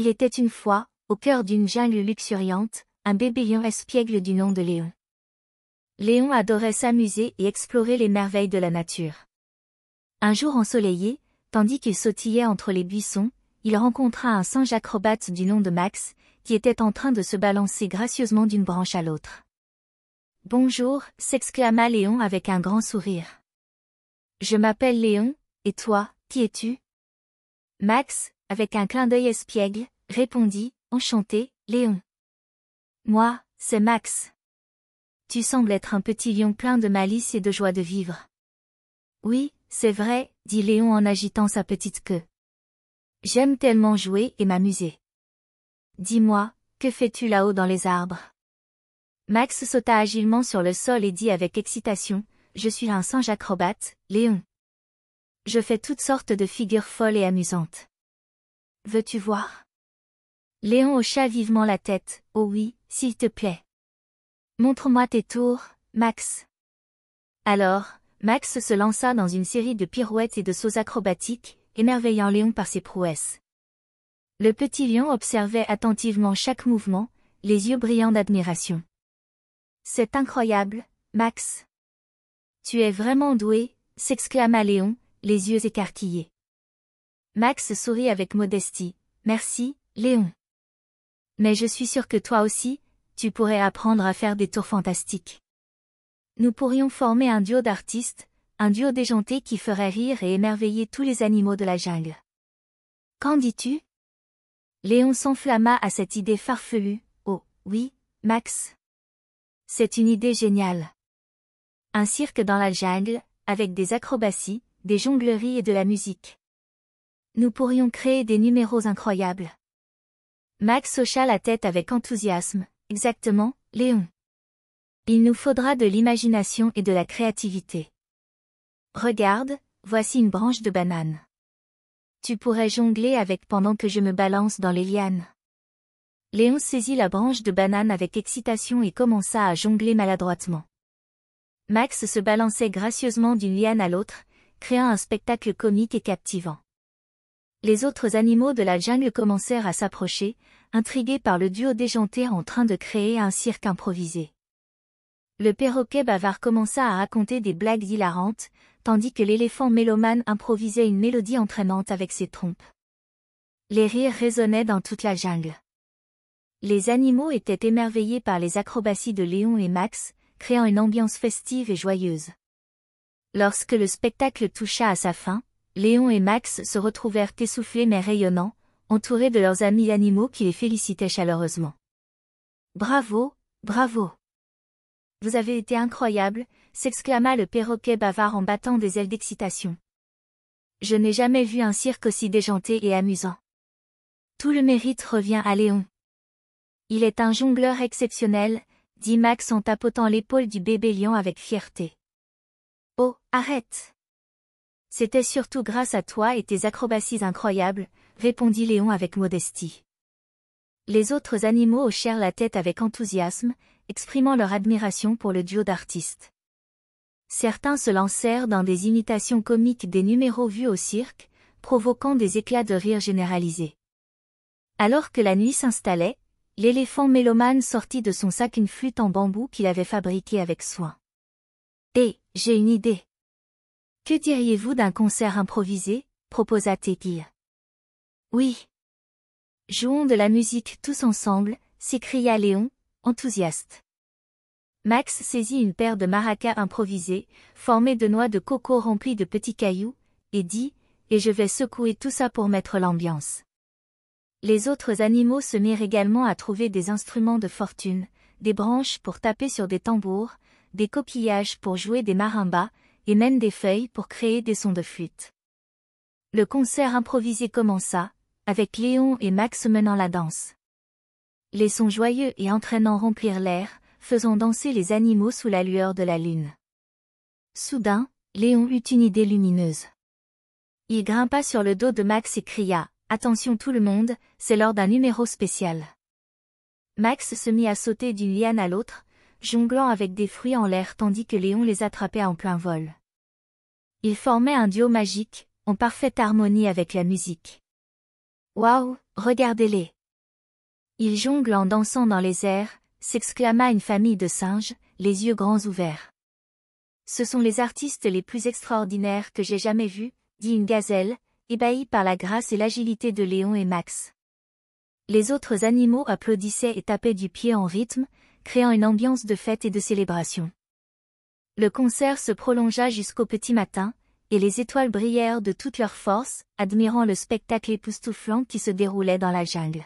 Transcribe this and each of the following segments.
Il était une fois, au cœur d'une jungle luxuriante, un bébé lion espiègle du nom de Léon. Léon adorait s'amuser et explorer les merveilles de la nature. Un jour ensoleillé, tandis qu'il sautillait entre les buissons, il rencontra un singe acrobate du nom de Max, qui était en train de se balancer gracieusement d'une branche à l'autre. Bonjour, s'exclama Léon avec un grand sourire. Je m'appelle Léon, et toi, qui es-tu Max, avec un clin d'œil espiègle, répondit, enchanté, Léon. Moi, c'est Max. Tu sembles être un petit lion plein de malice et de joie de vivre. Oui, c'est vrai, dit Léon en agitant sa petite queue. J'aime tellement jouer et m'amuser. Dis-moi, que fais-tu là-haut dans les arbres? Max sauta agilement sur le sol et dit avec excitation, Je suis un singe acrobate, Léon. Je fais toutes sortes de figures folles et amusantes. Veux-tu voir? Léon hocha vivement la tête, oh oui, s'il te plaît. Montre-moi tes tours, Max. Alors, Max se lança dans une série de pirouettes et de sauts acrobatiques, émerveillant Léon par ses prouesses. Le petit lion observait attentivement chaque mouvement, les yeux brillants d'admiration. C'est incroyable, Max. Tu es vraiment doué, s'exclama Léon, les yeux écarquillés. Max sourit avec modestie. Merci, Léon. Mais je suis sûr que toi aussi, tu pourrais apprendre à faire des tours fantastiques. Nous pourrions former un duo d'artistes, un duo déjanté qui ferait rire et émerveiller tous les animaux de la jungle. Qu'en dis-tu? Léon s'enflamma à cette idée farfelue. Oh, oui, Max. C'est une idée géniale. Un cirque dans la jungle, avec des acrobaties, des jongleries et de la musique. Nous pourrions créer des numéros incroyables. Max hocha la tête avec enthousiasme. Exactement, Léon. Il nous faudra de l'imagination et de la créativité. Regarde, voici une branche de banane. Tu pourrais jongler avec pendant que je me balance dans les lianes. Léon saisit la branche de banane avec excitation et commença à jongler maladroitement. Max se balançait gracieusement d'une liane à l'autre, créant un spectacle comique et captivant. Les autres animaux de la jungle commencèrent à s'approcher, intrigués par le duo déjanté en train de créer un cirque improvisé. Le perroquet bavard commença à raconter des blagues hilarantes, tandis que l'éléphant mélomane improvisait une mélodie entraînante avec ses trompes. Les rires résonnaient dans toute la jungle. Les animaux étaient émerveillés par les acrobaties de Léon et Max, créant une ambiance festive et joyeuse. Lorsque le spectacle toucha à sa fin, Léon et Max se retrouvèrent essoufflés mais rayonnants, entourés de leurs amis animaux qui les félicitaient chaleureusement. Bravo, bravo. Vous avez été incroyable, s'exclama le perroquet bavard en battant des ailes d'excitation. Je n'ai jamais vu un cirque aussi déjanté et amusant. Tout le mérite revient à Léon. Il est un jongleur exceptionnel, dit Max en tapotant l'épaule du bébé lion avec fierté. Oh, arrête. C'était surtout grâce à toi et tes acrobaties incroyables, répondit Léon avec modestie. Les autres animaux hochèrent la tête avec enthousiasme, exprimant leur admiration pour le duo d'artistes. Certains se lancèrent dans des imitations comiques des numéros vus au cirque, provoquant des éclats de rire généralisés. Alors que la nuit s'installait, l'éléphant mélomane sortit de son sac une flûte en bambou qu'il avait fabriquée avec soin. Et, j'ai une idée. Que diriez-vous d'un concert improvisé? proposa Tekir. Oui. Jouons de la musique tous ensemble, s'écria Léon, enthousiaste. Max saisit une paire de maracas improvisés, formés de noix de coco remplies de petits cailloux, et dit, et je vais secouer tout ça pour mettre l'ambiance. Les autres animaux se mirent également à trouver des instruments de fortune, des branches pour taper sur des tambours, des coquillages pour jouer des marimbas, et même des feuilles pour créer des sons de flûte. Le concert improvisé commença, avec Léon et Max menant la danse. Les sons joyeux et entraînants remplirent l'air, faisant danser les animaux sous la lueur de la lune. Soudain, Léon eut une idée lumineuse. Il grimpa sur le dos de Max et cria, Attention tout le monde, c'est lors d'un numéro spécial. Max se mit à sauter d'une liane à l'autre, jonglant avec des fruits en l'air tandis que Léon les attrapait en plein vol. Ils formaient un duo magique, en parfaite harmonie avec la musique. Waouh, regardez-les. Ils jonglent en dansant dans les airs, s'exclama une famille de singes, les yeux grands ouverts. Ce sont les artistes les plus extraordinaires que j'ai jamais vus, dit une gazelle, ébahie par la grâce et l'agilité de Léon et Max. Les autres animaux applaudissaient et tapaient du pied en rythme, créant une ambiance de fête et de célébration. Le concert se prolongea jusqu'au petit matin, et les étoiles brillèrent de toute leur force, admirant le spectacle époustouflant qui se déroulait dans la jungle.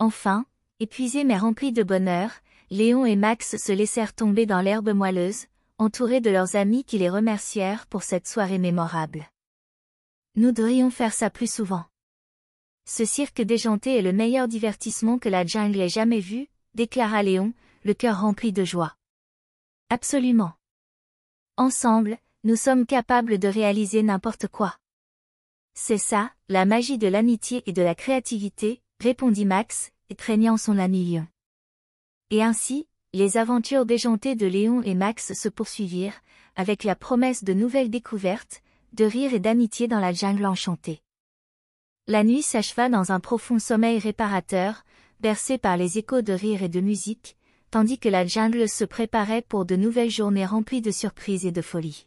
Enfin, épuisés mais remplis de bonheur, Léon et Max se laissèrent tomber dans l'herbe moelleuse, entourés de leurs amis qui les remercièrent pour cette soirée mémorable. Nous devrions faire ça plus souvent. Ce cirque déjanté est le meilleur divertissement que la jungle ait jamais vu, déclara Léon, le cœur rempli de joie. Absolument. Ensemble, nous sommes capables de réaliser n'importe quoi. C'est ça, la magie de l'amitié et de la créativité, répondit Max, étreignant son ami. Et ainsi, les aventures déjantées de Léon et Max se poursuivirent, avec la promesse de nouvelles découvertes, de rire et d'amitié dans la jungle enchantée. La nuit s'acheva dans un profond sommeil réparateur, bercé par les échos de rire et de musique, tandis que la jungle se préparait pour de nouvelles journées remplies de surprises et de folie.